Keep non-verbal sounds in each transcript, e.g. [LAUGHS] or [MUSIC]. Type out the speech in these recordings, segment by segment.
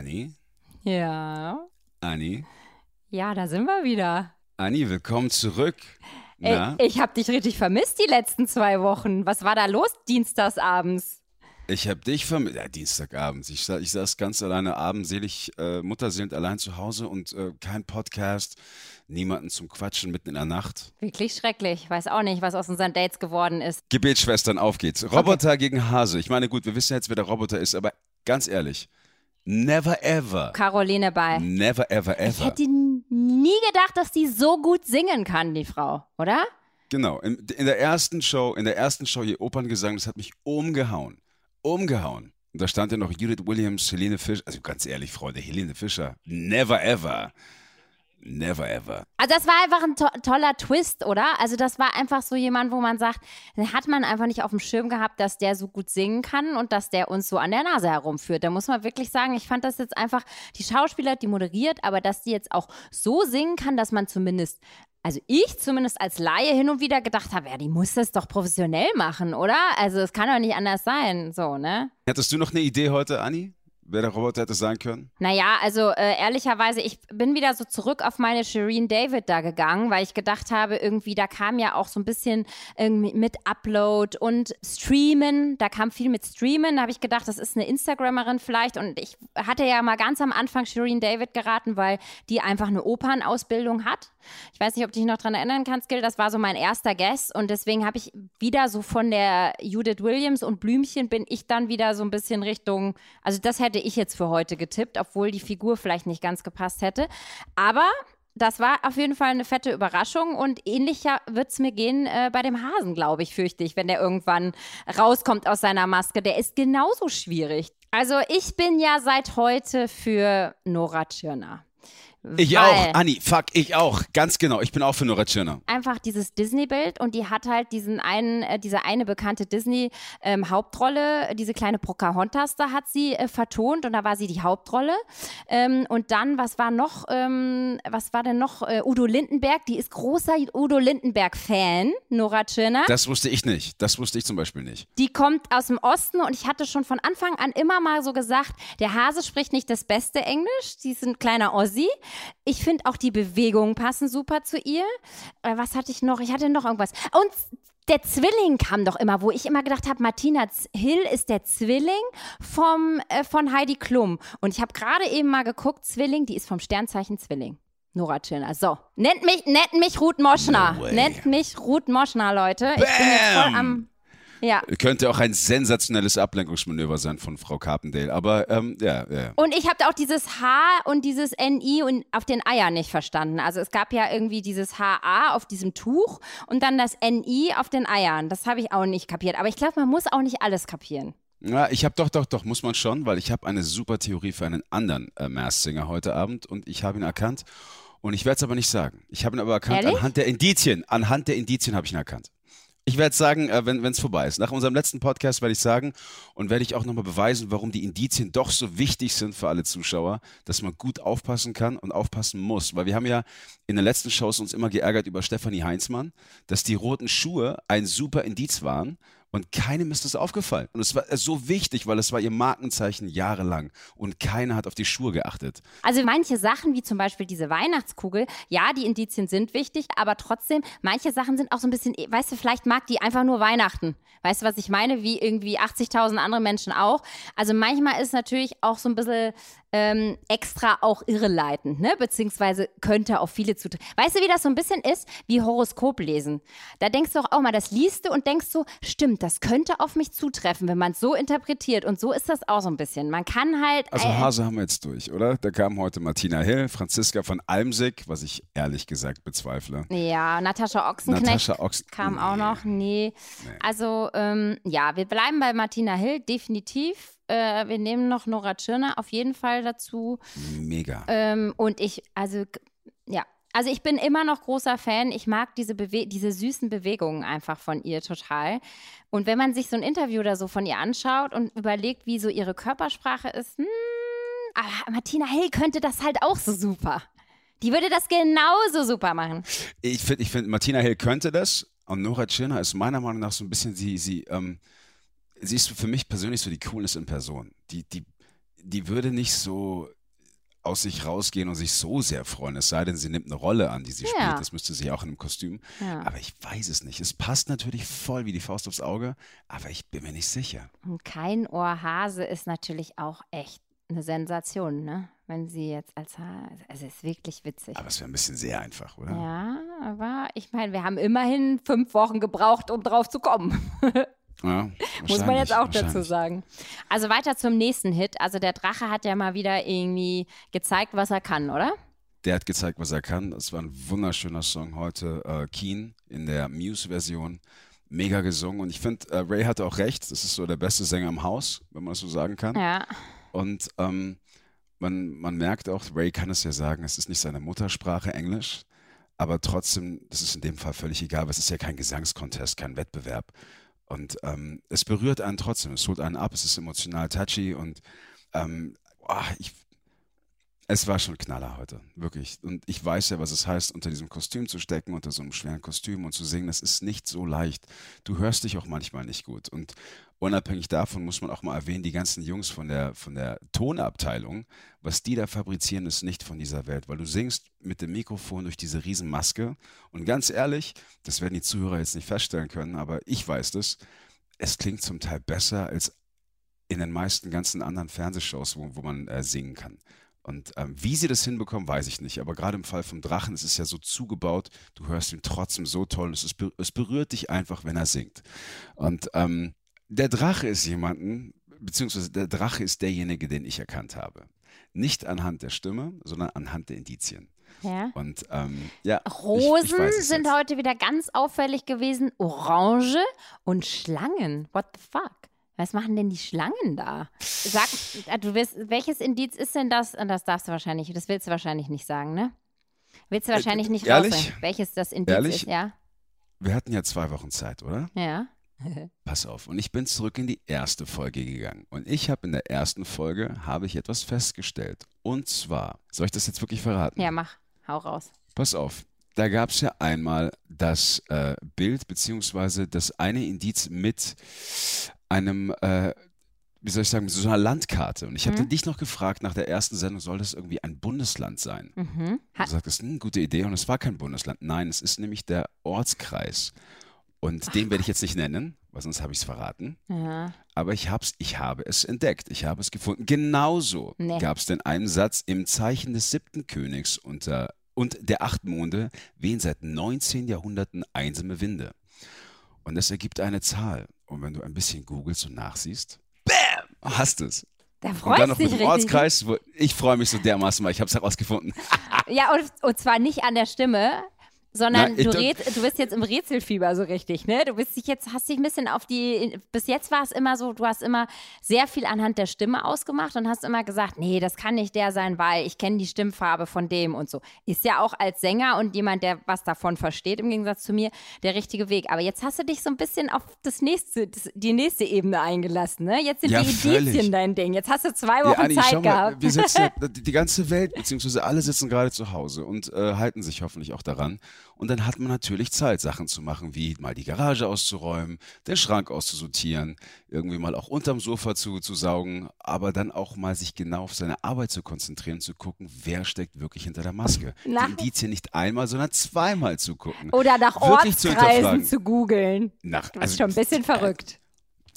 Anni? Ja. Anni? Ja, da sind wir wieder. Anni, willkommen zurück. Ey, ich habe dich richtig vermisst die letzten zwei Wochen. Was war da los dienstagsabends? Ich habe dich vermisst. Ja, Dienstagabends. Ich, ich saß ganz alleine abendselig, äh, mutterseelend allein zu Hause und äh, kein Podcast, niemanden zum Quatschen mitten in der Nacht. Wirklich schrecklich. Weiß auch nicht, was aus unseren Dates geworden ist. Gebetsschwestern, auf geht's. Roboter gegen Hase. Ich meine, gut, wir wissen jetzt, wer der Roboter ist, aber ganz ehrlich, never ever. Caroline bei. Never ever ever. Ich hätte nie gedacht, dass die so gut singen kann, die Frau, oder? Genau. In, in der ersten Show, in der ersten Show ihr Operngesang, das hat mich umgehauen. Umgehauen. Und da stand ja noch Judith Williams, Helene Fischer. Also ganz ehrlich, Freunde, Helene Fischer. Never ever. Never ever. Also das war einfach ein to toller Twist, oder? Also das war einfach so jemand, wo man sagt, hat man einfach nicht auf dem Schirm gehabt, dass der so gut singen kann und dass der uns so an der Nase herumführt. Da muss man wirklich sagen, ich fand das jetzt einfach, die Schauspieler, die moderiert, aber dass die jetzt auch so singen kann, dass man zumindest also ich zumindest als Laie hin und wieder gedacht habe, ja, die muss das doch professionell machen, oder? Also es kann doch nicht anders sein, so, ne? Hättest du noch eine Idee heute, Anni? Wer der Roboter hätte sein können? Naja, also äh, ehrlicherweise, ich bin wieder so zurück auf meine Shireen David da gegangen, weil ich gedacht habe, irgendwie, da kam ja auch so ein bisschen irgendwie mit Upload und Streamen, da kam viel mit Streamen, da habe ich gedacht, das ist eine Instagrammerin vielleicht. Und ich hatte ja mal ganz am Anfang Shireen David geraten, weil die einfach eine Opernausbildung hat. Ich weiß nicht, ob du dich noch daran erinnern kannst, Gil, das war so mein erster Guest und deswegen habe ich wieder so von der Judith Williams und Blümchen bin ich dann wieder so ein bisschen Richtung, also das hätte ich jetzt für heute getippt, obwohl die Figur vielleicht nicht ganz gepasst hätte. Aber das war auf jeden Fall eine fette Überraschung und ähnlicher wird es mir gehen äh, bei dem Hasen, glaube ich, fürchte ich, wenn der irgendwann rauskommt aus seiner Maske. Der ist genauso schwierig. Also ich bin ja seit heute für Nora Tschirner. Ich auch, Anni, fuck, ich auch. Ganz genau, ich bin auch für Nora Tschirner. Einfach dieses Disney-Bild und die hat halt diesen einen, äh, diese eine bekannte Disney-Hauptrolle, ähm, diese kleine Pocahontas, da hat sie äh, vertont und da war sie die Hauptrolle. Ähm, und dann, was war noch, ähm, was war denn noch? Äh, Udo Lindenberg, die ist großer Udo Lindenberg-Fan, Nora Tschirner. Das wusste ich nicht, das wusste ich zum Beispiel nicht. Die kommt aus dem Osten und ich hatte schon von Anfang an immer mal so gesagt, der Hase spricht nicht das beste Englisch, sie ist ein kleiner Ossi. Ich finde auch die Bewegungen passen super zu ihr. Äh, was hatte ich noch? Ich hatte noch irgendwas. Und der Zwilling kam doch immer, wo ich immer gedacht habe, Martina Hill ist der Zwilling vom, äh, von Heidi Klum. Und ich habe gerade eben mal geguckt, Zwilling, die ist vom Sternzeichen Zwilling. Nora Tschirner. So, nennt mich, nennt mich Ruth Moschner. No nennt mich Ruth Moschner, Leute. Bam! Ich bin jetzt voll am ja. Könnte auch ein sensationelles Ablenkungsmanöver sein von Frau Carpendale. Aber ähm, ja, ja. Und ich habe auch dieses H und dieses NI und auf den Eiern nicht verstanden. Also es gab ja irgendwie dieses HA auf diesem Tuch und dann das NI auf den Eiern. Das habe ich auch nicht kapiert. Aber ich glaube, man muss auch nicht alles kapieren. Ja, ich habe doch, doch, doch, muss man schon, weil ich habe eine super Theorie für einen anderen äh, Mass Singer heute Abend und ich habe ihn erkannt. Und ich werde es aber nicht sagen. Ich habe ihn aber erkannt Ehrlich? anhand der Indizien. Anhand der Indizien habe ich ihn erkannt. Ich werde sagen, äh, wenn es vorbei ist. Nach unserem letzten Podcast werde ich sagen und werde ich auch nochmal beweisen, warum die Indizien doch so wichtig sind für alle Zuschauer, dass man gut aufpassen kann und aufpassen muss. Weil wir haben ja in den letzten Shows uns immer geärgert über Stefanie Heinzmann, dass die roten Schuhe ein super Indiz waren und keinem ist das aufgefallen. Und es war so wichtig, weil es war ihr Markenzeichen jahrelang. Und keiner hat auf die Schuhe geachtet. Also manche Sachen, wie zum Beispiel diese Weihnachtskugel, ja, die Indizien sind wichtig, aber trotzdem, manche Sachen sind auch so ein bisschen, weißt du, vielleicht mag die einfach nur Weihnachten. Weißt du, was ich meine? Wie irgendwie 80.000 andere Menschen auch. Also manchmal ist natürlich auch so ein bisschen ähm, extra auch irreleitend, ne? Beziehungsweise könnte auf viele zutreffen. Weißt du, wie das so ein bisschen ist? Wie Horoskop lesen. Da denkst du auch, auch mal, das liest du und denkst so, stimmt, das könnte auf mich zutreffen, wenn man es so interpretiert. Und so ist das auch so ein bisschen. Man kann halt. Also Hase haben wir jetzt durch, oder? Da kam heute Martina Hill, Franziska von Almsig, was ich ehrlich gesagt bezweifle. Ja, Natascha Ochsenknecht Natascha Ochs kam nee. auch noch. Nee. Nee. Also, ähm, ja, wir bleiben bei Martina Hill, definitiv. Äh, wir nehmen noch Nora Tschirner auf jeden Fall dazu. Mega. Ähm, und ich, also, ja. Also ich bin immer noch großer Fan. Ich mag diese, Bewe diese süßen Bewegungen einfach von ihr total. Und wenn man sich so ein Interview oder so von ihr anschaut und überlegt, wie so ihre Körpersprache ist, hm, aber Martina Hill könnte das halt auch so super. Die würde das genauso super machen. Ich finde, ich find, Martina Hill könnte das und Nora Tschirner ist meiner Meinung nach so ein bisschen, sie, sie, ähm, sie ist für mich persönlich so die Coolness in Person. Die, die, die würde nicht so aus sich rausgehen und sich so sehr freuen, es sei denn, sie nimmt eine Rolle an, die sie Ja. spielt. Das müsste sie auch in einem Kostüm. Ja. Aber ich weiß es nicht. Es passt natürlich voll wie die Faust aufs Auge, aber ich bin mir nicht sicher. Und kein Ohrhase ist natürlich auch echt eine Sensation, ne? Wenn sie jetzt als Hase, also es ist wirklich witzig. Aber es wäre ein bisschen sehr einfach, oder? Ja, aber ich meine, wir haben immerhin fünf Wochen gebraucht, um drauf zu kommen. [LAUGHS] Ja, Muss man jetzt auch dazu sagen. Also weiter zum nächsten Hit. Also der Drache hat ja mal wieder irgendwie gezeigt, was er kann, oder? Der hat gezeigt, was er kann. Es war ein wunderschöner Song heute. Äh, Keen in der Muse-Version. Mega gesungen. Und ich finde, äh, Ray hatte auch recht. Das ist so der beste Sänger im Haus, wenn man das so sagen kann. Ja. Und ähm, man, man merkt auch, Ray kann es ja sagen, es ist nicht seine Muttersprache Englisch, aber trotzdem, das ist in dem Fall völlig egal, weil es ist ja kein Gesangskontest, kein Wettbewerb. Und ähm, es berührt einen trotzdem, es holt einen ab, es ist emotional touchy und ähm, ah, ich, es war schon Knaller heute, wirklich. Und ich weiß ja, was es heißt, unter diesem Kostüm zu stecken, unter so einem schweren Kostüm und zu singen. Das ist nicht so leicht. Du hörst dich auch manchmal nicht gut. Und unabhängig davon muss man auch mal erwähnen, die ganzen Jungs von der, von der Tonabteilung, was die da fabrizieren, ist nicht von dieser Welt, weil du singst mit dem Mikrofon durch diese Riesenmaske. Und ganz ehrlich, das werden die Zuhörer jetzt nicht feststellen können, aber ich weiß das, es klingt zum Teil besser als in den meisten ganzen anderen Fernsehshows, wo, wo man äh, singen kann. Und ähm, wie sie das hinbekommen, weiß ich nicht. Aber gerade im Fall vom Drachen, es ist ja so zugebaut, du hörst ihn trotzdem so toll. Es, ist, es berührt dich einfach, wenn er singt. Und ähm, der Drache ist jemanden, beziehungsweise der Drache ist derjenige, den ich erkannt habe. Nicht anhand der Stimme, sondern anhand der Indizien. ja. Und ähm, ja, ich- Rosen ich es sind jetzt. heute wieder ganz auffällig gewesen. Orange und Schlangen. What the fuck? Was machen denn die Schlangen da? Sag, äh, du wirst, welches Indiz ist denn das? Und Das darfst du wahrscheinlich, das willst du wahrscheinlich nicht sagen, ne? Willst du wahrscheinlich nicht Äh, ehrlich? rausbringen, welches das Indiz Ehrlich? ist, ja? Wir hatten ja zwei Wochen Zeit, oder? Ja. [LAUGHS] Pass auf. Und ich bin zurück in die erste Folge gegangen. Und ich habe in der ersten Folge habe ich etwas festgestellt. Und zwar, soll ich das jetzt wirklich verraten? Ja, mach. Hau raus. Pass auf. Da gab es ja einmal das äh, Bild beziehungsweise das eine Indiz mit einem, äh, wie soll ich sagen, so einer Landkarte. Und ich hatte Mhm. dich noch gefragt nach der ersten Sendung, soll das irgendwie ein Bundesland sein? Mhm. Du sagtest, hm, gute Idee. Und es war kein Bundesland. Nein, es ist nämlich der Ortskreis. Und den werde ich jetzt nicht nennen, weil sonst habe ich es verraten. ja. Aber ich, hab's, ich habe es entdeckt. Ich habe es gefunden. Genauso Nee. gab es denn einen Satz im Zeichen des siebten Königs unter, und der acht Monde wehen seit 19 Jahrhunderten einsame Winde. Und das ergibt eine Zahl. Und wenn du ein bisschen googelst und nachsiehst, bam, hast es. Da Und dann freust noch mit dem? Ortskreis. Wo, ich freue mich so dermaßen, weil ich habe es herausgefunden. Ja, und, und zwar nicht an der Stimme, sondern ich du, rätst, du bist jetzt im Rätselfieber so richtig, ne? Du bist dich jetzt, hast dich ein bisschen auf die, bis jetzt war es immer so, du hast immer sehr viel anhand der Stimme ausgemacht und hast immer gesagt, nee, das kann nicht der sein, weil ich kenne die Stimmfarbe von dem und so. Ist ja auch als Sänger und jemand, der was davon versteht, im Gegensatz zu mir, der richtige Weg. Aber jetzt hast du dich so ein bisschen auf das nächste, das, die nächste Ebene eingelassen, ne? Jetzt sind Ja, die völlig. Indizien dein Ding. Jetzt hast du zwei Wochen Anni, Zeit mal, gehabt. wir sitzen, [LAUGHS] ja- die die ganze Welt, beziehungsweise alle sitzen gerade zu Hause und äh, halten sich hoffentlich auch daran. Und dann hat man natürlich Zeit, Sachen zu machen, wie mal die Garage auszuräumen, den Schrank auszusortieren, irgendwie mal auch unterm Sofa zu, zu saugen, aber dann auch mal sich genau auf seine Arbeit zu konzentrieren, zu gucken, wer steckt wirklich hinter der Maske. Na. Die Indizien nicht einmal, sondern zweimal zu gucken. Oder nach zu Ortskreisen hinterfragen. zu googeln. Nach, Du bist schon ein bisschen verrückt.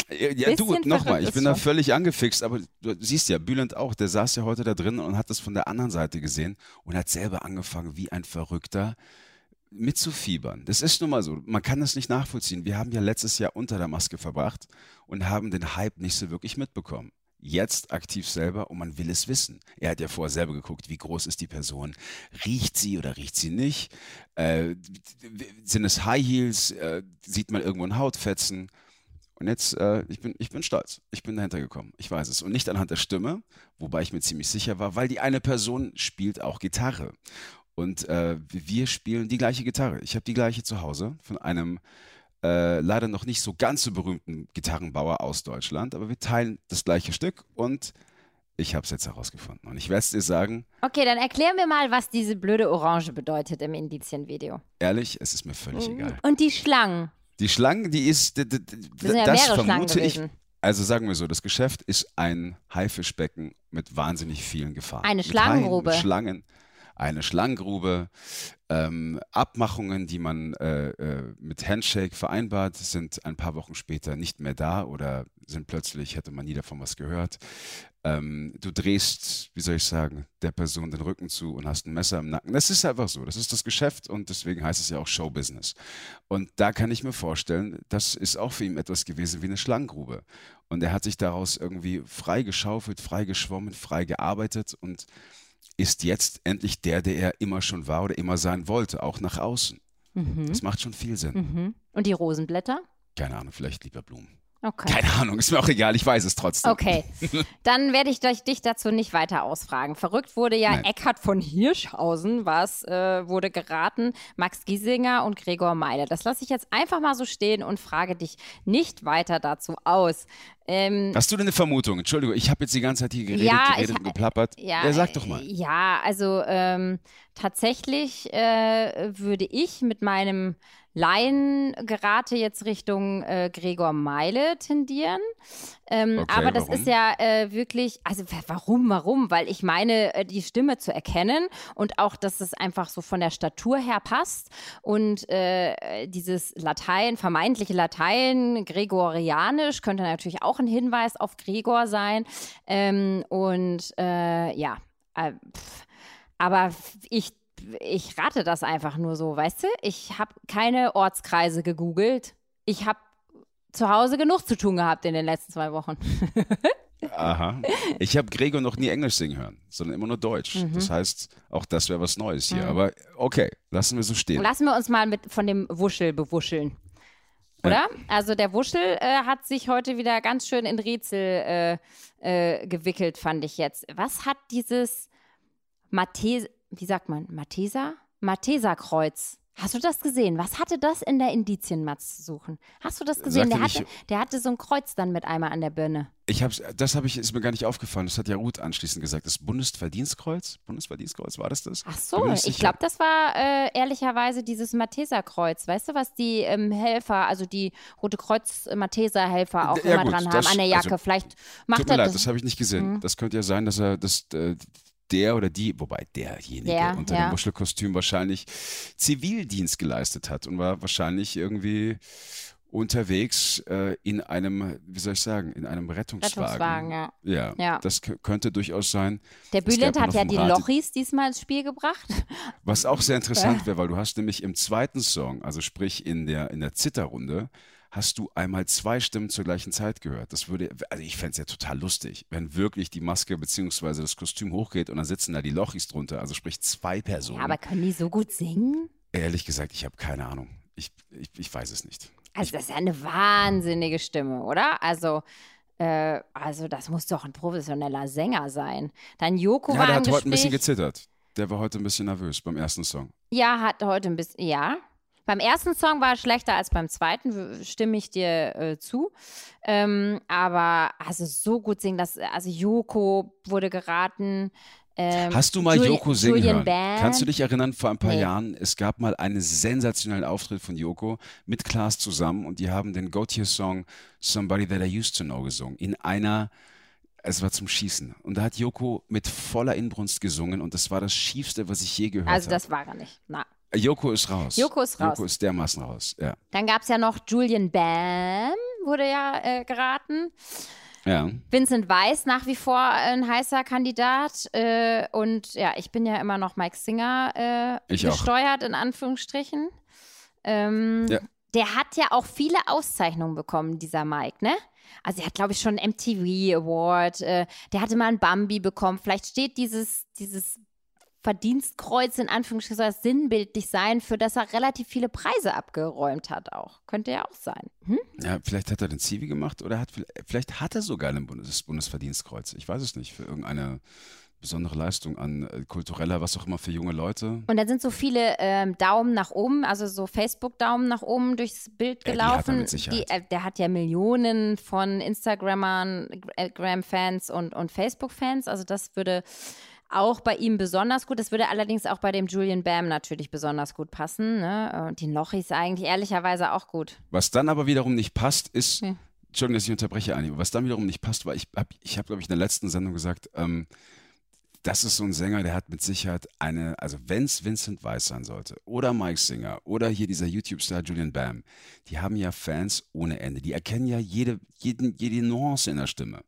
Ja, ja du, nochmal, ich ist bin da völlig angefixt, aber du siehst ja, Bülent auch, der saß ja heute da drin und hat das von der anderen Seite gesehen und hat selber angefangen, wie ein Verrückter mitzufiebern. Das ist nun mal so, man kann das nicht nachvollziehen. Wir haben ja letztes Jahr unter der Maske verbracht und haben den Hype nicht so wirklich mitbekommen. Jetzt aktiv selber und man will es wissen. Er hat ja vorher selber geguckt, wie groß ist die Person, riecht sie oder riecht sie nicht, äh, sind es High Heels, äh, sieht man irgendwo ein Hautfetzen. Und jetzt, äh, ich, bin, ich bin stolz. Ich bin dahinter gekommen. Ich weiß es. Und nicht anhand der Stimme, wobei ich mir ziemlich sicher war, weil die eine Person spielt auch Gitarre. Und äh, wir spielen die gleiche Gitarre. Ich habe die gleiche zu Hause von einem äh, leider noch nicht so ganz so berühmten Gitarrenbauer aus Deutschland. Aber wir teilen das gleiche Stück und ich habe es jetzt herausgefunden. Und ich werde es dir sagen, Okay, dann erklär mir mal, was diese blöde Orange bedeutet im Indizienvideo. ehrlich, es ist mir völlig egal. Und die Schlangen. Die Schlange, die ist, d- d- d- Das ja das Schlangen vermute ich. Also sagen wir so, das Geschäft ist ein Haifischbecken mit wahnsinnig vielen Gefahren. Eine Schlangengrube. Schlangen, eine Schlangengrube. Ähm, Abmachungen, die man äh, äh, mit Handshake vereinbart, sind ein paar Wochen später nicht mehr da oder sind plötzlich, hätte man nie davon was gehört. Ähm, du drehst, wie soll ich sagen, der Person den Rücken zu und hast ein Messer im Nacken. Das ist einfach so. Das ist das Geschäft und deswegen heißt es ja auch Showbusiness. Und da kann ich mir vorstellen, das ist auch für ihn etwas gewesen wie eine Schlangengrube. Und er hat sich daraus irgendwie frei geschaufelt, frei geschwommen, frei gearbeitet und ist jetzt endlich der, der er immer schon war oder immer sein wollte, auch nach außen. Das macht schon viel Sinn. Mhm. Und die Rosenblätter? Keine Ahnung, vielleicht lieber Blumen. Okay. Keine Ahnung, ist mir auch egal, ich weiß es trotzdem. Okay, [LAUGHS] dann werde ich dich- dazu nicht weiter ausfragen. Verrückt wurde ja Nein. Eckhard von Hirschhausen, was äh, wurde geraten, Max Giesinger und Gregor Meile. Das lasse ich jetzt einfach mal so stehen und frage dich nicht weiter dazu aus. Ähm, Hast du denn eine Vermutung? Entschuldigung, ich habe jetzt die ganze Zeit hier geredet, Ja, geredet ich- und geplappert. ja, sag doch mal. Ja, also ähm, tatsächlich äh, würde ich mit meinem Laiengerate jetzt Richtung äh, Gregor Meile tendieren. Ähm, Okay, aber das warum? ist ja äh, wirklich, also wa- warum, warum? Weil ich meine, äh, die Stimme zu erkennen und auch, dass es einfach so von der Statur her passt und äh, dieses Latein, vermeintliche Latein, Gregorianisch, könnte natürlich auch ein Hinweis auf Gregor sein. Ähm, und äh, ja, äh, pff, aber ich, ich rate das einfach nur so, weißt du? Ich habe keine Ortskreise gegoogelt. Ich habe zu Hause genug zu tun gehabt in den letzten zwei Wochen. [LAUGHS] Aha. Ich habe Gregor noch nie Englisch singen hören, sondern immer nur Deutsch. Mhm. Das heißt, auch das wäre was Neues hier. Aber okay, lassen wir so stehen. Lassen wir uns mal mit von dem Wuschel bewuscheln. Oder? Also der Wuschel äh, hat sich heute wieder ganz schön in Rätsel äh, äh, gewickelt, fand ich jetzt. Was hat dieses Mathes, wie sagt man, Matheser? Matheserkreuz. Hast du das gesehen? Was hatte das in der Indizienmatz zu suchen? Hast du das gesehen? Der hatte, der hatte so ein Kreuz dann mit einmal an der Birne. Ich hab's, das habe ich, ist mir gar nicht aufgefallen. Das hat ja Ruth anschließend gesagt. Das Bundesverdienstkreuz? Bundesverdienstkreuz, war das das? Ach so, ich glaube, das war äh, ehrlicherweise dieses Matheserkreuz. Weißt du, was die ähm, Helfer, also die Rote Kreuz äh, auch Ja, immer gut, dran haben an der Jacke? also, Vielleicht macht Tut mir er leid, das. das habe ich nicht gesehen. Mhm. Das könnte ja sein, dass er das, äh, der oder die, wobei derjenige Der, unter ja. dem Muschelkostüm wahrscheinlich Zivildienst geleistet hat und war wahrscheinlich irgendwie unterwegs äh, in einem, wie soll ich sagen, in einem Rettungswagen. Rettungswagen, ja. Ja, Ja. das könnte durchaus sein. Der Bülent ja hat ja die Radio- Lochis diesmal ins Spiel gebracht. Was auch sehr interessant [LAUGHS] wäre, weil du hast nämlich im zweiten Song, also sprich in der, in der Zitterrunde, hast du einmal zwei Stimmen zur gleichen Zeit gehört. Das würde, also ich fände es ja total lustig, wenn wirklich die Maske bzw. das Kostüm hochgeht und dann sitzen da die Lochis drunter, also sprich zwei Personen. Ja, aber können die so gut singen? Ehrlich gesagt, ich habe keine Ahnung. Ich, ich, ich weiß es nicht. Also, das ist ja eine wahnsinnige Stimme, oder? Also, äh, also das muss doch ein professioneller Sänger sein. Dann Joko Ja, war der hat heute ein bisschen gezittert. Der war heute ein bisschen nervös beim ersten Song. Ja, hat heute ein bisschen, ja. Beim ersten Song war er schlechter als beim zweiten, stimme ich dir äh, zu. Ähm, aber also so gut singen, das, also Joko wurde geraten. Ähm, Hast du mal Juli- Joko singen Julian hören? Bam. Kannst du dich erinnern, vor ein paar Nee. Jahren, es gab mal einen sensationellen Auftritt von Joko mit Klaas zusammen und die haben den Gautier-Song Somebody That I Used to Know gesungen. In einer, es war zum Schießen. Und da hat Joko mit voller Inbrunst gesungen und das war das Schiefste, was ich je gehört Also habe. das war er nicht. Na. Joko ist raus. Joko ist raus. Joko ist dermaßen raus, ja. Dann gab es ja noch Julian Bam, wurde ja äh, geraten. Ja, Vincent Weiss nach wie vor ein heißer Kandidat. Äh, und ja, ich bin ja immer noch Mike Singer äh, Ich auch. gesteuert, in Anführungsstrichen. Ähm, Ja. Der hat ja auch viele Auszeichnungen bekommen, dieser Mike, ne? Also er hat, glaube ich, schon einen MTV Award. Äh, der hatte mal einen Bambi bekommen. Vielleicht steht dieses, dieses Verdienstkreuz in Anführungsstrichen sinnbildlich sein, für das er relativ viele Preise abgeräumt hat auch. Könnte ja auch sein. Hm? ja, vielleicht hat er den Zivi gemacht oder hat, vielleicht hat er sogar das Bundesverdienstkreuz. Ich weiß es nicht, für irgendeine besondere Leistung an äh, kultureller, was auch immer für junge Leute. Und dann sind so viele ähm, Daumen nach oben, also so Facebook-Daumen nach oben durchs Bild Ja, die hat gelaufen. Sicherheit. äh, der hat ja Millionen von Instagrammern, äh, Gram-Fans und, und Facebook-Fans. Also das würde auch bei ihm besonders gut. Das würde allerdings auch bei dem Julian Bam natürlich besonders gut passen. Ne? Und den Lochis eigentlich ehrlicherweise auch gut. Was dann aber wiederum nicht passt, ist, Hm. Entschuldigung, dass ich unterbreche, Anni. Was dann wiederum nicht passt, war, ich habe, ich hab, glaube ich, in der letzten Sendung gesagt, ähm, das ist so ein Sänger, der hat mit Sicherheit eine, also wenn es Vincent Weiss sein sollte oder Mike Singer oder hier dieser YouTube-Star Julian Bam, die haben ja Fans ohne Ende. Die erkennen ja jede, jeden, jede Nuance in der Stimme.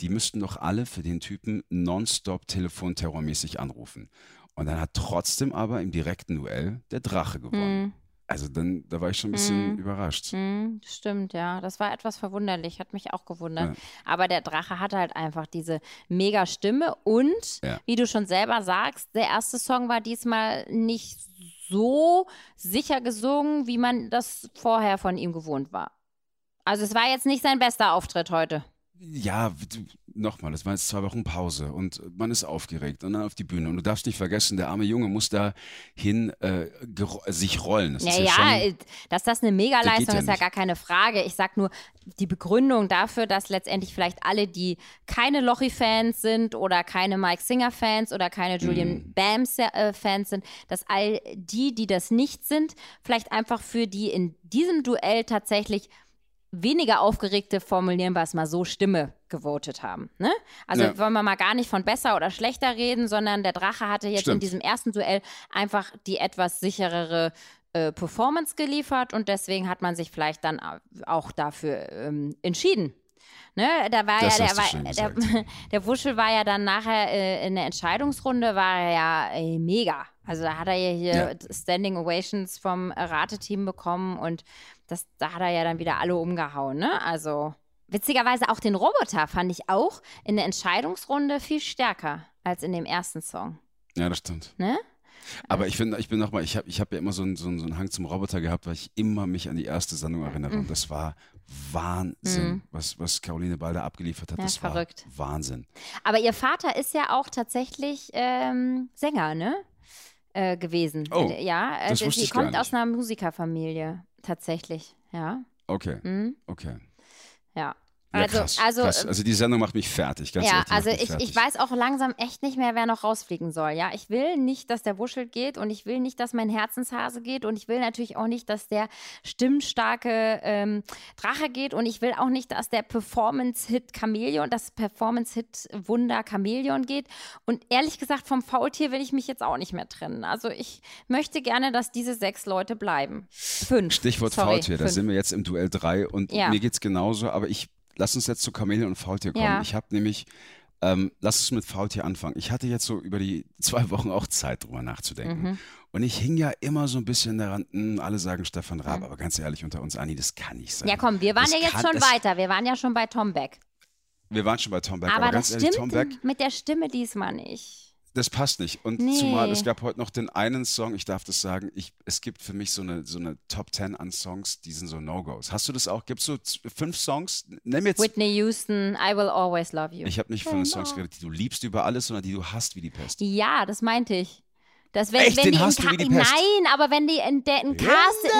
Die müssten doch alle für den Typen nonstop telefonterrormäßig anrufen. Und dann hat trotzdem aber im direkten Duell der Drache gewonnen. Hm. Also dann, da war ich schon ein bisschen Mhm. überrascht. Hm, stimmt, ja. Das war etwas verwunderlich, hat mich auch gewundert. Ja. Aber der Drache hatte halt einfach diese mega Stimme und, Ja. wie du schon selber sagst, der erste Song war diesmal nicht so sicher gesungen, wie man das vorher von ihm gewohnt war. Also es war jetzt nicht sein bester Auftritt heute. Ja, nochmal, es war jetzt zwei Wochen Pause und man ist aufgeregt und dann auf die Bühne. Und du darfst nicht vergessen, der arme Junge muss da hin äh, gero- sich rollen. Das ist Ja, schon, äh, dass das eine Megaleistung ja ist, ja gar keine Frage. Ich sag nur, die Begründung dafür, dass letztendlich vielleicht alle, die keine Lochi-Fans sind oder keine Mike Singer-Fans oder keine Julian Mhm. Bam-Fans sind, dass all die, die das nicht sind, vielleicht einfach für die in diesem Duell tatsächlich weniger aufgeregte, formulieren wir es mal so, Stimme gewotet haben. Ne? Also Ja. wollen wir mal gar nicht von besser oder schlechter reden, sondern der Drache hatte jetzt in Stimmt. diesem ersten Duell einfach die etwas sicherere äh, Performance geliefert und deswegen hat man sich vielleicht dann au- auch dafür ähm, entschieden. Ne, da war Das ja, der, war, der, [LAUGHS] der Wuschel war ja dann nachher äh, in der Entscheidungsrunde, war er ja äh, mega. Also da hat er ja hier Ja. Standing Ovations vom Rateteam bekommen und das, da hat er ja dann wieder alle umgehauen. Ne? Also witzigerweise auch den Roboter fand ich auch in der Entscheidungsrunde viel stärker als in dem ersten Song. ja, das stimmt. Ne? Aber ich finde, ich bin nochmal, ich habe ich hab ja immer so einen, so, einen, so einen Hang zum Roboter gehabt, weil ich immer mich an die erste Sendung erinnere. Und das war Wahnsinn, was, was Caroline Balder abgeliefert hat. Mhm. Ja, das verrückt. war Wahnsinn. Aber ihr Vater ist ja auch tatsächlich ähm, Sänger, ne? Äh, gewesen. Oh, ja, äh, das sie gar kommt aus einer Musikerfamilie, tatsächlich. Ja. Okay, Mhm. okay. Ja. Ja, Also, krass, also, krass. also die Sendung macht mich fertig, ganz ja, also ich, ich weiß auch langsam echt nicht mehr, wer noch rausfliegen soll. Ja, ich will nicht, dass der Wuschel geht und ich will nicht, dass mein Herzenshase geht und ich will natürlich auch nicht, dass der stimmstarke ähm, Drache geht und ich will auch nicht, dass der Performance-Hit Chameleon, das Performance-Hit-Wunder Chameleon geht. Und ehrlich gesagt, vom Faultier will ich mich jetzt auch nicht mehr trennen. Also ich möchte gerne, dass diese sechs Leute bleiben. Fünf. Stichwort Sorry, Faultier, da fünf. sind wir jetzt im Duell 3 und Ja. mir geht's genauso, aber ich lass uns jetzt zu Chamäleon und Faultier kommen. Ja. Ich habe nämlich, ähm, lass uns mit Faultier anfangen. Ich hatte jetzt so über die [LAUGHS] zwei Wochen auch Zeit, drüber nachzudenken. Mhm. Und ich hing ja immer so ein bisschen daran, mh, alle sagen Stefan Raab, aber ganz ehrlich, unter uns, Anni, das kann nicht sein. Ja, komm, wir waren Das ja jetzt schon weiter. Wir waren ja schon bei Tom Beck. Wir waren schon bei Tom Beck, aber, Aber ganz das ehrlich, Tom stimmt Beck, mit der Stimme diesmal nicht. Das passt nicht. Und Nee. zumal, es gab heute noch den einen Song, ich darf das sagen, ich, es gibt für mich so eine, so eine Top 10 an Songs, die sind so No-Gos. Hast du das auch? Gibt es so fünf Songs? Nimm jetzt Whitney Houston, I Will Always Love You. Ich habe nicht von den Songs geredet, die du liebst über alles, sondern die du hast wie die Pest. Ja, das meinte ich. Das, wenn, Echt? wenn Den die in hast du wie die Pest? Nein, aber wenn die in, der in Casting,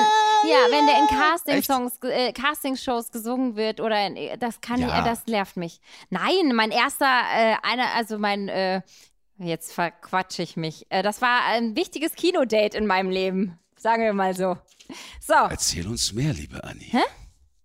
ja, wenn der in Casting-Songs, äh, Casting-Shows gesungen wird oder in, das kann Ja. ich, das nervt mich. Nein, mein erster, äh, einer, also mein, äh, jetzt verquatsche ich mich. Äh, das war ein wichtiges Kinodate in meinem Leben, sagen wir mal so. So, Erzähl uns mehr, liebe Anni. Hä?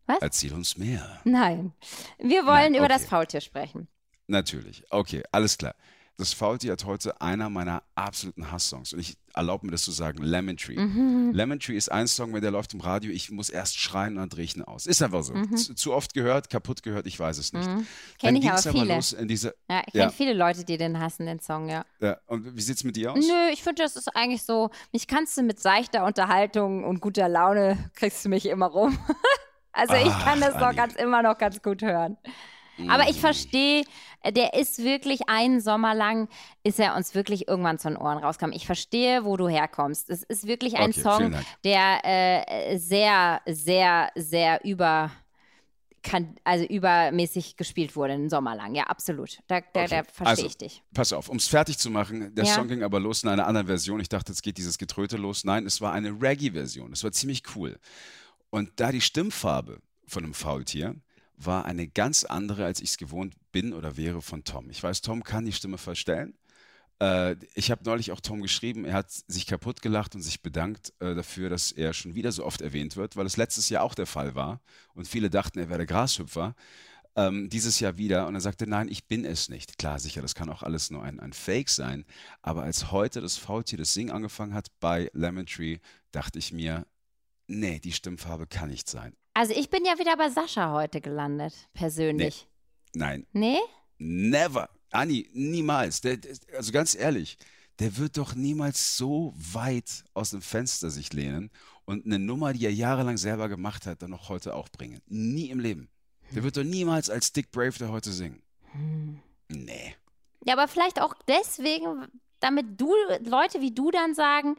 Was? Erzähl uns mehr. nein. Wir wollen Nein, über okay. das Faultier sprechen. Natürlich. Okay, alles klar. Das Faultier hat heute einer meiner absoluten Hasssongs. Und ich erlaube mir das zu sagen, Lemon Tree. Mhm. Lemon Tree ist ein Song, wenn der läuft im Radio, ich muss erst schreien und dann drehe ich ihn aus. Ist einfach so. Mhm. Zu, zu oft gehört, kaputt gehört, ich weiß es nicht. Kenn Dann ich aber viele. in diese. Ja, ich kenne Ja. viele Leute, die den hassen, den Song, ja. Ja, und wie sieht's mit dir aus? Nö, ich finde, das ist eigentlich so, mich kannst du mit seichter Unterhaltung und guter Laune, kriegst du mich immer rum. [LAUGHS] also ich Ach, kann das doch ganz immer noch ganz gut hören. Aber ich verstehe, der ist wirklich einen Sommer lang, ist er uns wirklich irgendwann zu den Ohren rausgekommen. Ich verstehe, wo du herkommst. Es ist wirklich ein Okay, Song, der äh, sehr, sehr, sehr über, kann, also übermäßig gespielt wurde, einen Sommer lang. Ja, absolut. Da, da, Okay, da verstehe also, ich dich. Pass auf, um es fertig zu machen, der Ja. Song ging aber los in einer anderen Version. Ich dachte, jetzt geht dieses Getröte los. Nein, es war eine Reggae-Version. Es war ziemlich cool. Und da die Stimmfarbe von einem Faultier war eine ganz andere, als ich es gewohnt bin oder wäre von Tom. Ich weiß, Tom kann die Stimme verstellen. Äh, ich habe neulich auch Tom geschrieben, er hat sich kaputt gelacht und sich bedankt äh, dafür, dass er schon wieder so oft erwähnt wird, weil es letztes Jahr auch der Fall war und viele dachten, er wäre Grashüpfer. Ähm, dieses Jahr wieder und er sagte, nein, ich bin es nicht. Klar, sicher, das kann auch alles nur ein, ein Fake sein, aber als heute das Faultier das Singen angefangen hat bei Lemon Tree, dachte ich mir, nee, die Stimmfarbe kann nicht sein. Also ich bin ja wieder bei Sascha heute gelandet, persönlich. Nein, Nee? never. Anni, niemals. Der, der, also ganz ehrlich, der wird doch niemals so weit aus dem Fenster sich lehnen und eine Nummer, die er jahrelang selber gemacht hat, dann noch heute auch bringen. Nie im Leben. Der wird doch niemals als Dick Brave der heute singen. Nee. Ja, aber vielleicht auch deswegen, damit du, Leute wie du dann sagen,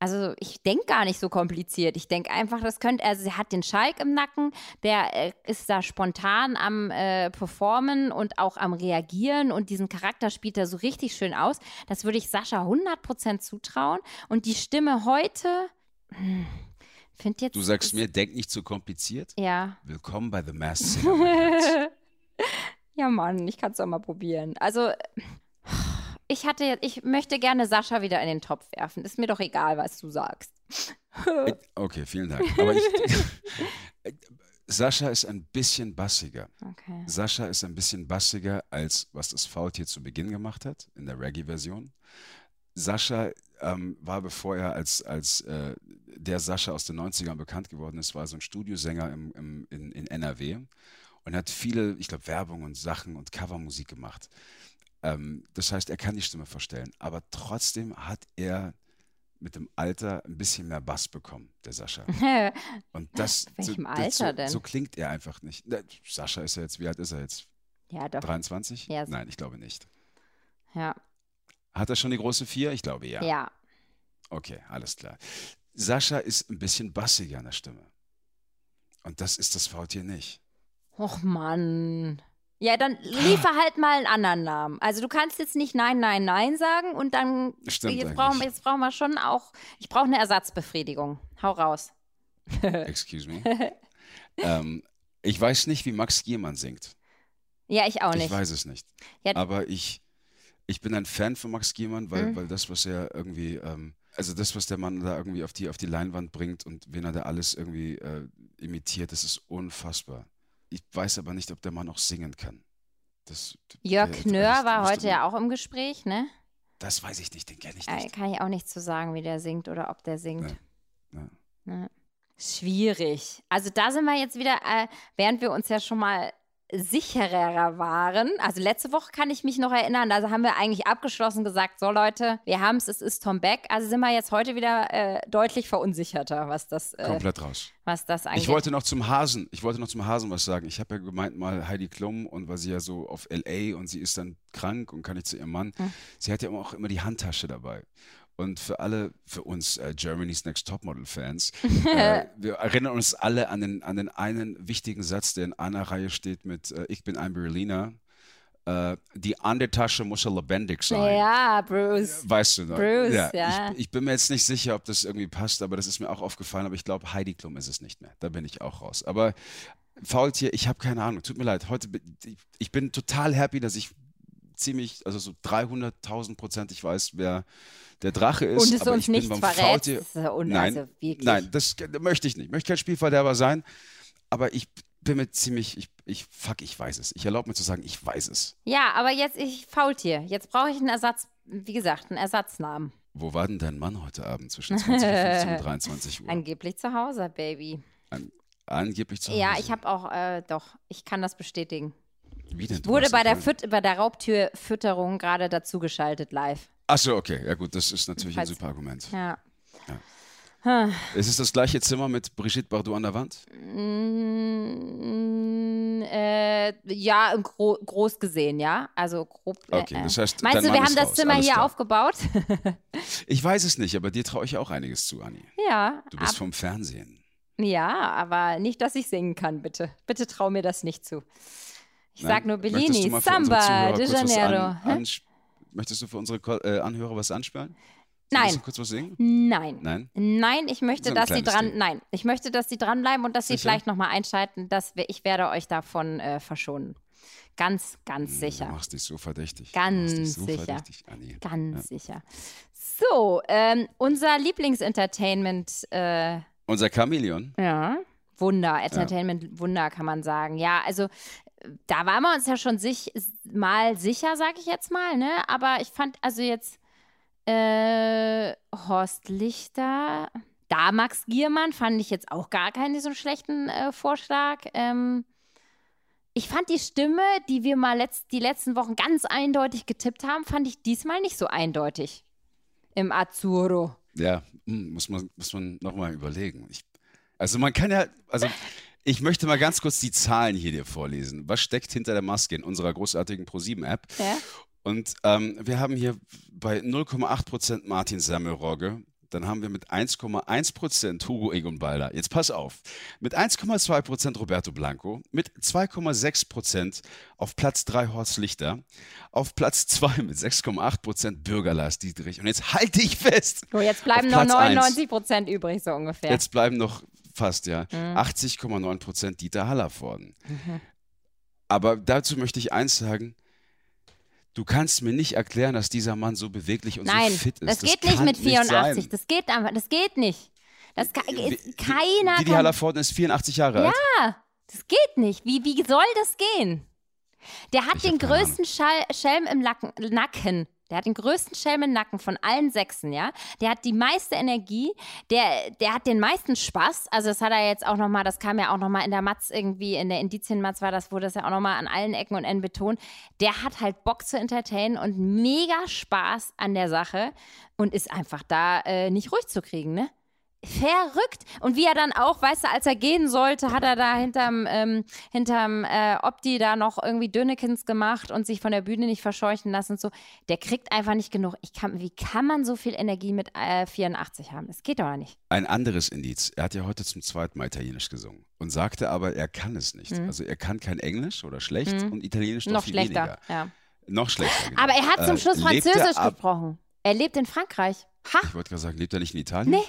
also ich denke gar nicht so kompliziert. Ich denke einfach, das könnte, also er hat den Schalk im Nacken, der äh, ist da spontan am äh, Performen und auch am Reagieren und diesen Charakter spielt er so richtig schön aus. Das würde ich Sascha 100% zutrauen. Und die Stimme heute, hm, find jetzt. Du sagst mir, denk nicht zu kompliziert. Ja. Willkommen bei The Herz. [LAUGHS] ja, Mann, ich kann es doch mal probieren. Also, ich hatte ich möchte gerne Sascha wieder in den Topf werfen. Ist mir doch egal, was du sagst. Okay, vielen Dank. Aber ich, [LAUGHS] Sascha ist ein bisschen bassiger. Okay. Sascha ist ein bisschen bassiger, als was das Faultier zu Beginn gemacht hat, in der Reggae-Version. Sascha ähm, war, bevor er als, als äh, der Sascha aus den 90ern bekannt geworden ist, war so ein Studiosänger im, im, in, in NRW und hat viele, ich glaube, Werbung und Sachen und Covermusik gemacht. Ähm, das heißt, er kann die Stimme verstellen, aber trotzdem hat er mit dem Alter ein bisschen mehr Bass bekommen, der Sascha. [LAUGHS] Und das, Welchem so, Alter so, denn? so klingt er einfach nicht. Sascha ist ja jetzt, wie alt ist er jetzt? ja, doch. 23? Ja, so- Nein, ich glaube nicht. Ja. Hat er schon die große Vier? Ich glaube ja. ja. Okay, alles klar. Sascha ist ein bisschen bassiger in der Stimme. Und das ist das Faultier nicht. Och Mann. Ja, dann liefer halt mal einen anderen Namen. Also du kannst jetzt nicht Nein, Nein, Nein sagen und dann Stimmt jetzt brauchen, jetzt brauchen wir schon auch, ich brauche eine Ersatzbefriedigung. Hau raus. [LAUGHS] Excuse me. ähm, ich weiß nicht, wie Max Giermann singt. Ja, ich auch Ich nicht. weiß es nicht. Ja. Aber ich, ich bin ein Fan von Max Giermann, weil, Mhm. weil das, was er irgendwie, ähm, also das, was der Mann da irgendwie auf die, auf die Leinwand bringt und wen er da alles irgendwie äh, imitiert, das ist unfassbar. Ich weiß aber nicht, ob der Mann auch singen kann. Das, Jörg der- Knör war heute ja auch im Gespräch, ne? Das weiß ich nicht, den kenne ich Äh, nicht. Kann ich auch nicht zu sagen, wie der singt oder ob der singt. Ja, ja. Ne? Schwierig. Also da sind wir jetzt wieder, äh, während wir uns ja schon mal sicherer waren. Also letzte Woche kann ich mich noch erinnern, da haben wir eigentlich abgeschlossen gesagt, so Leute, wir haben es, es ist Tom Beck. Also sind wir jetzt heute wieder äh, deutlich verunsicherter, was das, äh, Komplett raus. was das angeht. Ich wollte noch zum Hasen, ich wollte noch zum Hasen was sagen. Ich habe ja gemeint mal Heidi Klum und weil sie ja so auf LA und sie ist dann krank und kann nicht zu ihrem Mann. Hm. Sie hat ja auch immer die Handtasche dabei. Und für alle, für uns äh, Germany's Next Topmodel-Fans, [LAUGHS] äh, wir erinnern uns alle an den, an den einen wichtigen Satz, der in einer Reihe steht mit äh, Ich bin ein Berliner. Äh, die Handtasche muss ja lebendig sein. ja, Bruce. Weißt du noch? Bruce, ja. Ich, ich bin mir jetzt nicht sicher, ob das irgendwie passt, aber das ist mir auch aufgefallen. Aber ich glaube, Heidi Klum ist es nicht mehr. Da bin ich auch raus. Aber Faultier, ich habe keine Ahnung. Tut mir leid. Heute bin, ich, ich bin total happy, dass ich ziemlich, also so 300.000 Prozent ich weiß, wer der Drache ist. Und es aber uns beim verrät. Nein, also. Nein, das möchte ich nicht. Ich möchte kein Spielverderber sein. Aber ich bin mir ziemlich, ich, ich fuck, ich weiß es. Ich erlaube mir zu sagen, ich weiß es. Ja, aber jetzt, ich Faultier. Jetzt brauche ich einen Ersatz, wie gesagt, einen Ersatznamen. Wo war denn dein Mann heute Abend zwischen 20.15 und 23 [LAUGHS] Uhr? Angeblich zu Hause, Baby. Angeblich zu Hause. Ja, ich habe auch, äh, doch, ich kann das bestätigen. Wie denn? Du Wurde bei der? Füt bei der Raubtürfütterung gerade dazugeschaltet live. Achso, okay. Ja gut, das ist natürlich ein Falls- super Argument. Ja. Ist es das gleiche Zimmer mit Brigitte Bardot an der Wand? Mm, äh, ja, gro groß gesehen, ja. Also grob. äh, Okay, das heißt, Meinst du, wir haben das raus, Zimmer hier klar. aufgebaut? [LAUGHS] Ich weiß es nicht, aber dir traue ich auch einiges zu, Anni. ja. Du bist vom Fernsehen. ja, aber nicht, dass ich singen kann, bitte. Bitte trau mir das nicht zu. Ich Nein? sag nur Bellini, Samba, de Janeiro. An, möchtest du für unsere äh, Anhörer was anspielen? Nein. Du kurz was singen? Nein. Nein? Nein, ich möchte, So dass sie dran. Ding. Nein, ich möchte, dass sie dranbleiben und dass sie vielleicht nochmal einschalten. Dass wir, ich werde euch davon äh, verschonen. Ganz, ganz Hm, sicher. Du machst dich so verdächtig. Ganz so sicher. Verdächtig. Ganz Ja. sicher. So, ähm, unser Lieblingsentertainment, äh, Unser Chamäleon. ja, Wunder, Entertainment-Wunder kann man sagen. Ja, also da waren wir uns ja schon sich, mal sicher, sag ich jetzt mal, ne? Aber ich fand also jetzt äh, Horst Lichter, da Max Giermann fand ich jetzt auch gar keinen so schlechten äh, Vorschlag. Ähm, ich fand die Stimme, die wir mal letzt, die letzten Wochen ganz eindeutig getippt haben, fand ich diesmal nicht so eindeutig. Im Azzurro. Ja, hm, muss man, muss man nochmal überlegen. Ich, also man kann ja, also [LAUGHS] ich möchte mal ganz kurz die Zahlen hier dir vorlesen. Was steckt hinter der Maske in unserer großartigen ProSieben-App? Ja? Und ähm, wir haben hier bei 0,8% Martin Semmelrogge, dann haben wir mit 1,1% Hugo Egon Balder. Jetzt pass auf. Mit 1,2% Roberto Blanco, mit 2,6% auf Platz 3 Horst Lichter, auf Platz 2 mit 6,8% Bürger Lars Dietrich. Und jetzt halte ich fest. So, jetzt bleiben noch Platz eins. 99 Prozent übrig, so ungefähr. Jetzt bleiben noch fast, ja, Mhm. 80,9% Dieter Hallervorden. Aber dazu möchte ich eins sagen. Du kannst mir nicht erklären, dass dieser Mann so beweglich und Nein, so fit ist. das geht nicht kann mit 84. sein. das geht einfach, das geht nicht. Das kann, ist, keiner Didi Hallervorden ist 84 Jahre alt. Ja, das geht nicht. Wie, wie soll das gehen? Der hat Ich den größten Schall, Schelm im Lacken, Nacken. Der hat den größten Schelm im Nacken von allen Sechsen, ja. Der hat die meiste Energie, der, der hat den meisten Spaß. Also das hat er jetzt auch nochmal, das kam ja auch nochmal in der Matz irgendwie, in der Indizien-Matz war das, wurde das ja auch nochmal an allen Ecken und Enden betont. Der hat halt Bock zu entertainen und mega Spaß an der Sache und ist einfach da äh, nicht ruhig zu kriegen, ne? Verrückt. Und wie er dann auch, weißt du, als er gehen sollte, hat er da hinterm, ähm, hinterm äh, Opti da noch irgendwie Dönekins gemacht und sich von der Bühne nicht verscheuchen lassen und so. Der kriegt einfach nicht genug. Ich kann, wie kann man so viel Energie mit äh, 84 haben? Das geht doch nicht. Ein anderes Indiz. Er hat ja heute zum zweiten Mal Italienisch gesungen und sagte aber, er kann es nicht. Also er kann kein Englisch oder schlecht und Italienisch noch, Mhm. schlechter. weniger. Ja. Noch schlechter. Genau. Aber er hat zum Äh, Schluss er Französisch gesprochen. Er lebt in Frankreich. Ha? Ich wollte gerade sagen, lebt er nicht in Italien? Nee.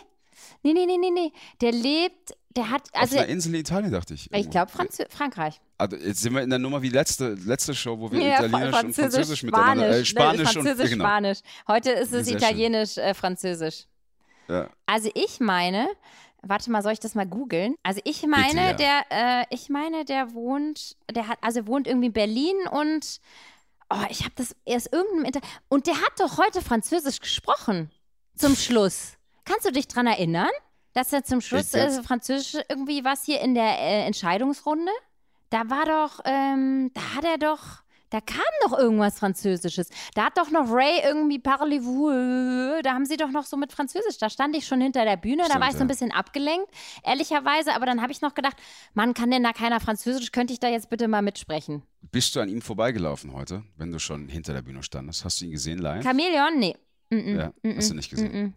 Nee, nee, nee, nee, nee. Der lebt, der hat, also Auf einer Insel in Italien, dachte ich. ich irgendwo. glaube Frankreich. Also jetzt sind wir in der Nummer wie letzte, letzte Show, wo wir Ja, Italienisch und Französisch miteinander. Äh, Spanisch, Spanisch ne, und Französisch, genau. Spanisch. Heute ist es Sehr. Italienisch, äh, Französisch. Ja. Also ich meine, warte mal, soll ich das mal googeln? Also ich meine, ja. der, äh, ich meine, der wohnt, der hat, also wohnt irgendwie in Berlin und oh, ich habe das erst irgendeinem Inter und der hat doch heute Französisch gesprochen zum Schluss. Kannst du dich dran erinnern, dass er zum Schluss äh, Französisch irgendwie was hier in der äh, Entscheidungsrunde? Da war doch, ähm, da hat er doch, da kam doch irgendwas Französisches. Da hat doch noch Ray irgendwie Parlez-vous, äh, da haben sie doch noch so mit Französisch. Da stand ich schon hinter der Bühne, da Stimmt, war ich so ein bisschen abgelenkt, ehrlicherweise. Aber dann habe ich noch gedacht, Mann, kann denn da keiner Französisch? Könnte ich da jetzt bitte mal mitsprechen? Bist du an ihm vorbeigelaufen heute, wenn du schon hinter der Bühne standest? Hast du ihn gesehen live? Chamäleon? Nee. Mm -mm, ja, mm hast du nicht gesehen.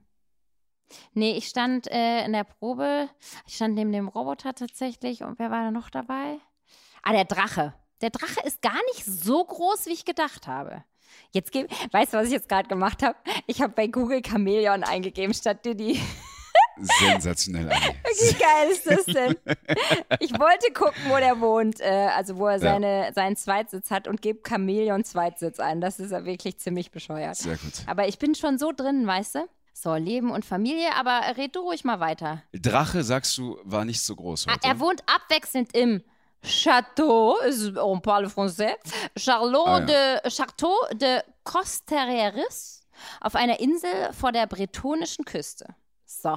Nee, ich stand äh, in der Probe, ich stand neben dem Roboter tatsächlich und wer war da noch dabei? Ah, der Drache. Der Drache ist gar nicht so groß, wie ich gedacht habe. Jetzt geb, weißt du, was ich jetzt gerade gemacht habe? Ich habe bei Google Chamäleon eingegeben statt Didi. Sensationell. [LAUGHS] Wie geil ist das denn? Ich wollte gucken, wo der wohnt, äh, also wo er Ja. seine, seinen Zweitsitz hat und gebe Chamäleon Zweitsitz ein. Das ist ja wirklich ziemlich bescheuert. Sehr gut. Aber ich bin schon so drin, weißt du? So, Leben und Familie, aber red du ruhig mal weiter. Drache, sagst du, war nicht so groß Ah, heute. er wohnt abwechselnd im Château, on parle français, Charlot Ah, ja. de, Château de Costereris auf einer Insel vor der bretonischen Küste. So.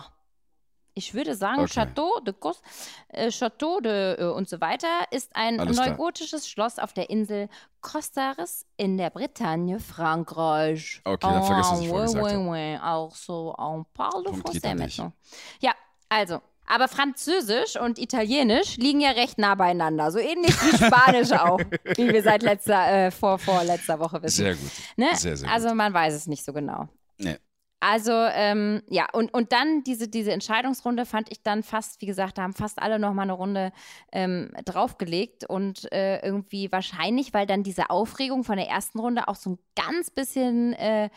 Ich würde sagen, Okay. Château de Cos, äh, Château de äh, und so weiter ist ein Alles klar. neugotisches Schloss auf der Insel Costaris in der Bretagne, Frankreich. Okay, dann vergiss, was ich oui, gesagt oui, oui. Also, on parle de Punkt français maintenant. Ja, also. Aber Französisch und Italienisch liegen ja recht nah beieinander. So ähnlich wie Spanisch [LAUGHS] auch, wie wir seit letzter, äh, vor, vor letzter Woche wissen. Sehr gut. ne? sehr, sehr also man weiß es nicht so genau. Nee. Also, ähm, ja, und, und dann diese, diese Entscheidungsrunde fand ich dann fast, wie gesagt, da haben fast alle nochmal eine Runde ähm, draufgelegt und äh, irgendwie wahrscheinlich, weil dann diese Aufregung von der ersten Runde auch so ein ganz bisschen äh,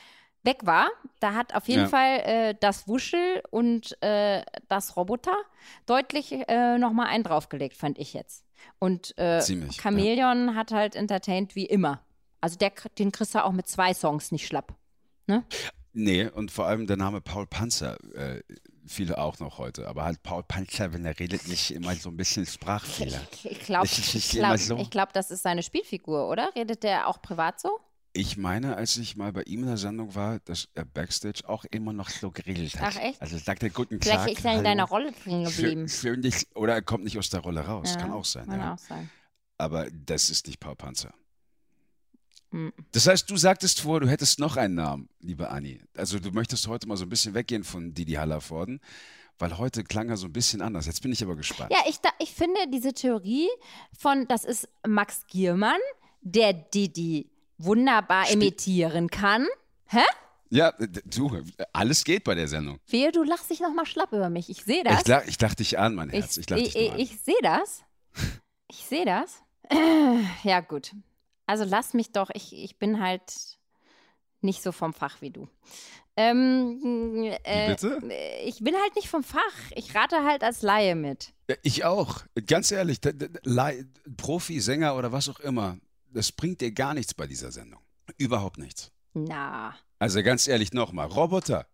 weg war. Da hat auf jeden Ja. Fall äh, das Wuschel und äh, das Roboter deutlich äh, nochmal einen draufgelegt, fand ich jetzt. Und äh, Ziemlich, ja. Chameleon hat halt entertained wie immer. Also der, den kriegst du auch mit zwei Songs nicht schlapp. Nee, und vor allem der Name Paul Panzer, äh, viele auch noch heute. Aber halt Paul Panzer, wenn er redet, nicht immer so ein bisschen Sprachfehler. Ich, ich glaube, Das ist ich glaub, so. ich glaub, das ist seine Spielfigur, oder? Redet der auch privat so? Ich meine, als ich mal bei ihm in der Sendung war, dass er Backstage auch immer noch so geredet hat. Ach, echt? Also sagt er guten Vielleicht Tag. ist er in deiner Rolle drin geblieben. Schön, schön dich, oder er kommt nicht aus der Rolle raus. Ja, Kann auch sein, Kann ja. auch sein. Aber das ist nicht Paul Panzer. Hm. Das heißt, du sagtest vor, du hättest noch einen Namen, liebe Anni. Also du möchtest heute mal so ein bisschen weggehen von Didi Hallervorden, weil heute klang er so ein bisschen anders. Jetzt bin ich aber gespannt. Ja, ich, ich finde diese Theorie von, das ist Max Giermann, der Didi wunderbar Spe- imitieren kann. Hä? Ja, du, alles geht bei der Sendung. Wehe, du lachst dich nochmal schlapp über mich. Ich sehe Ich, das. lach, ich lach dich an, mein Herz. Ich, ich, an. ich sehe das. Ich sehe das. [CLEARS THROAT] Ja, gut. Also lass mich doch. Ich, ich bin halt nicht so vom Fach wie du. Ähm, äh, bitte? Ich bin halt nicht vom Fach. Ich rate halt als Laie mit. Ich auch. Ganz ehrlich, Profi, Sänger oder was auch immer, das bringt dir gar nichts bei dieser Sendung. Überhaupt nichts. Na. Also ganz ehrlich nochmal, Roboter.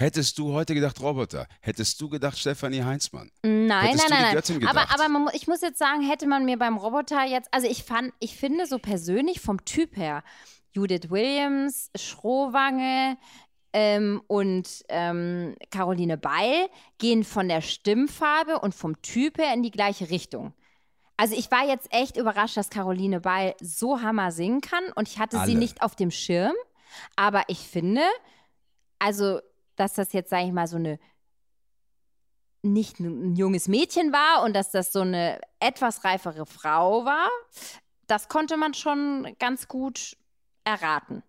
Hättest du heute gedacht Roboter? Hättest du gedacht Stefanie Heinzmann? Nein, Hättest nein, du die nein, Göttin nein. Aber, aber man, ich muss jetzt sagen, hätte man mir beim Roboter jetzt, also ich fand, ich finde so persönlich vom Typ her, Judith Williams, Schrowange ähm, und ähm, Caroline Beil gehen von der Stimmfarbe und vom Typ her in die gleiche Richtung. Also ich war jetzt echt überrascht, dass Caroline Beil so hammer singen kann und ich hatte sie Alle. nicht auf dem Schirm. Aber ich finde, also, dass das jetzt, sage ich mal, so eine nicht ein junges Mädchen war und dass das so eine etwas reifere Frau war, das konnte man schon ganz gut erraten.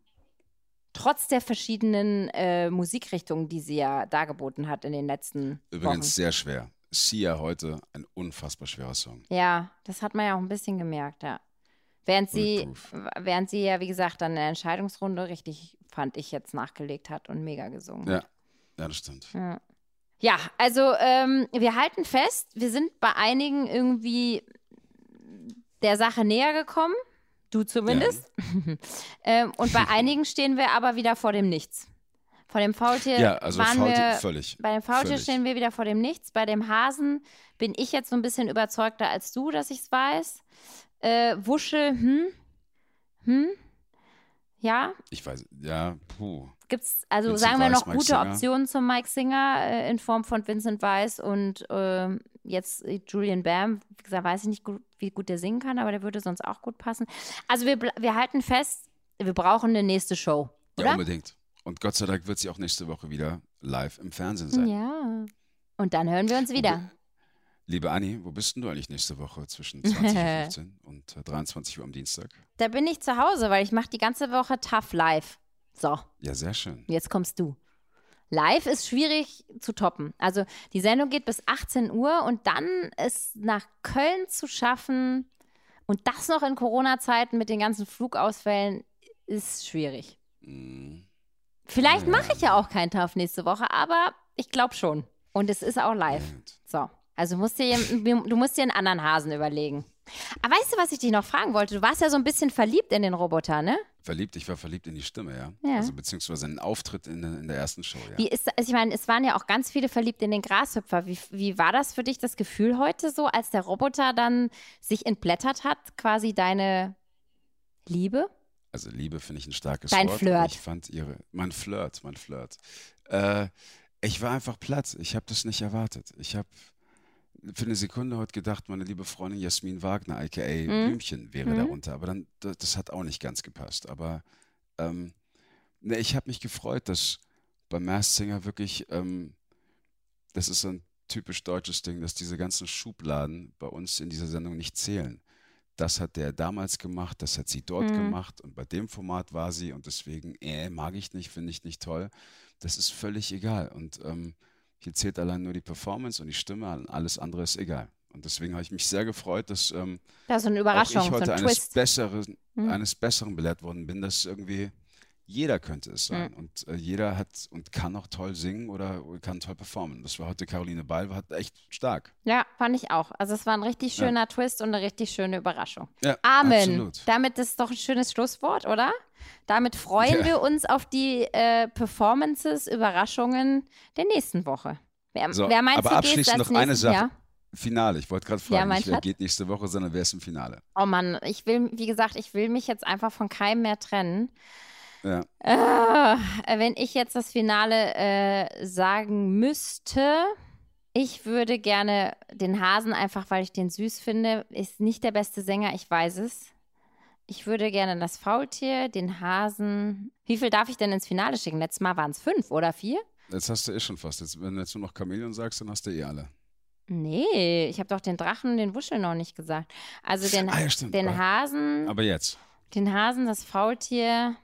Trotz der verschiedenen äh, Musikrichtungen, die sie ja dargeboten hat in den letzten Übrigens sehr schwer. Sia heute ein unfassbar schwerer Song. Wochen. Ja, das hat man ja auch ein bisschen gemerkt, ja. Während sie, während sie ja, wie gesagt, dann in der Entscheidungsrunde richtig, fand ich jetzt, nachgelegt hat und mega gesungen Ja, hat. Ja, das stimmt. Ja, ja also ähm, wir halten fest, wir sind bei einigen irgendwie der Sache näher gekommen. Du zumindest. [LAUGHS] ähm, und bei einigen stehen wir aber wieder vor dem Nichts. Vor dem Faultier Ja, also waren Faultier, wir, völlig. bei dem Faultier völlig. stehen wir wieder vor dem Nichts. Bei dem Hasen bin ich jetzt so ein bisschen überzeugter als du, dass ich es weiß. Äh, Wuschel, hm? Hm? Ja, Ich weiß, ja, puh. Gibt's, also Vincent sagen wir Weiss, noch Mike gute Singer. Optionen zum Mike Singer äh, in Form von Vincent Weiss und ähm, jetzt äh, Julian Bam. Wie gesagt, weiß ich nicht, gut, wie gut der singen kann, aber der würde sonst auch gut passen. Also wir, wir halten fest, wir brauchen eine nächste Show, Ja, oder? unbedingt. Und Gott sei Dank wird sie auch nächste Woche wieder live im Fernsehen sein. Ja. Und dann hören wir uns wieder. Liebe Anni, wo bist denn du eigentlich nächste Woche zwischen [LAUGHS] 20.15 Uhr und äh, 23 Uhr am Dienstag? Da bin ich zu Hause, weil ich mache die ganze Woche tough live. So. Ja, sehr schön. Jetzt kommst du. Live ist schwierig zu toppen. Also die Sendung geht bis 18 Uhr und dann es nach Köln zu schaffen und das noch in Corona-Zeiten mit den ganzen Flugausfällen ist schwierig. Mm, Vielleicht Ja. mache ich ja auch keinen TAF nächste Woche, aber ich glaube schon. Und es ist auch live. So. Also musst dir, du musst dir einen anderen Hasen überlegen. Aber weißt du, was ich dich noch fragen wollte? Du warst ja so ein bisschen verliebt in den Roboter, ne? Verliebt, ich war verliebt in die Stimme, ja. Ja. Also beziehungsweise einen Auftritt in, der- in der ersten Show, ja. Wie ist, also ich meine, es waren ja auch ganz viele verliebt in den Grashüpfer. Wie, wie war das für dich, das Gefühl heute so, als der Roboter dann sich entblättert hat, quasi deine Liebe? Also Liebe finde ich ein starkes Dein Wort. Flirt. aber Ich fand ihre, mein Flirt, mein Flirt. Äh, ich war einfach platt. Ich habe das nicht erwartet. Ich habe für eine Sekunde heute gedacht, meine liebe Freundin Jasmin Wagner, aka Blümchen, wäre Mhm. darunter. Aber dann, das, das hat auch nicht ganz gepasst. Aber ähm, ne, ich habe mich gefreut, dass beim Masked Singer wirklich, ähm, das ist so ein typisch deutsches Ding, dass diese ganzen Schubladen bei uns in dieser Sendung nicht zählen. Das hat der damals gemacht, das hat sie dort Mhm. gemacht und bei dem Format war sie und deswegen, äh, mag ich nicht, finde ich nicht toll. Das ist völlig egal und ähm, hier zählt allein nur die Performance und die Stimme, alles andere ist egal. Und deswegen habe ich mich sehr gefreut, dass ähm, Das ist so eine auch Überraschung, ich so heute ein eines Twist. Besseren, Mhm. eines Besseren belehrt worden bin, dass irgendwie Jeder könnte es Mhm. sein. Und äh, jeder hat und kann auch toll singen oder kann toll performen. Das war heute Caroline Ball, war echt stark. Ja, fand ich auch. Also es war ein richtig Ja. schöner Twist und eine richtig schöne Überraschung. Ja, Amen. absolut. Damit ist doch ein schönes Schlusswort, oder? Damit freuen Ja. wir uns auf die äh, Performances, Überraschungen der nächsten Woche. Wer, So, wer meinst aber du, abschließend noch eine Sache. Jahr? Finale, ich wollte gerade Ja, fragen, mein nicht wer geht nächste Woche, sondern wer ist im Finale? Oh Mann, ich will, wie gesagt, ich will mich jetzt einfach von keinem mehr trennen. Ja. Äh, wenn ich jetzt das Finale äh, sagen müsste, ich würde gerne den Hasen einfach, weil ich den süß finde, ist nicht der beste Sänger, ich weiß es. Ich würde gerne das Faultier, den Hasen. Wie viel darf ich denn ins Finale schicken? Letztes Mal waren es fünf oder vier? Jetzt hast du eh schon fast. Jetzt, wenn du jetzt nur noch Chamäleon sagst, dann hast du eh alle. Nee, ich habe doch den Drachen und den Wuschel noch nicht gesagt. Also den, Ah, ja, den Hasen, Aber jetzt. den Hasen, das Faultier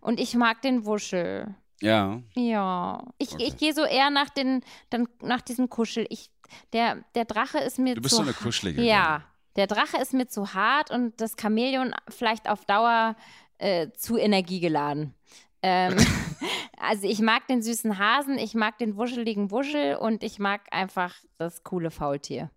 und ich mag den Wuschel. Ja. Ja, ich, Okay. ich gehe so eher nach, den, dann, nach diesem Kuschel. Ich, der, der Drache ist mir Du bist zu so eine Kuschelige. Ja, der Drache ist mir zu hart und das Chamäleon vielleicht auf Dauer äh, zu energiegeladen. Ähm, [LAUGHS] also ich mag den süßen Hasen, ich mag den wuscheligen Wuschel und ich mag einfach das coole Faultier.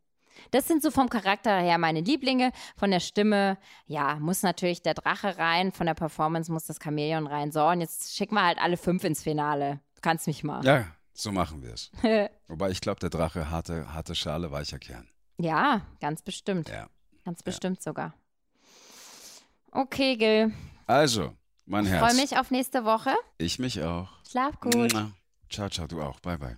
Das sind so vom Charakter her meine Lieblinge. Von der Stimme, ja, muss natürlich der Drache rein. Von der Performance muss das Chamäleon rein. So, und jetzt schicken wir halt alle fünf ins Finale. Du kannst mich mal. Ja, so machen wir es. [LAUGHS] Wobei ich glaube, der Drache, harte, harte Schale, weicher Kern. Ja, ganz bestimmt. Ja. Ganz bestimmt sogar. Okay, Gil. Also, mein Ich Herz. freue mich auf nächste Woche. Ich mich auch. Schlaf gut. Ciao, ciao, du auch. Bye, bye.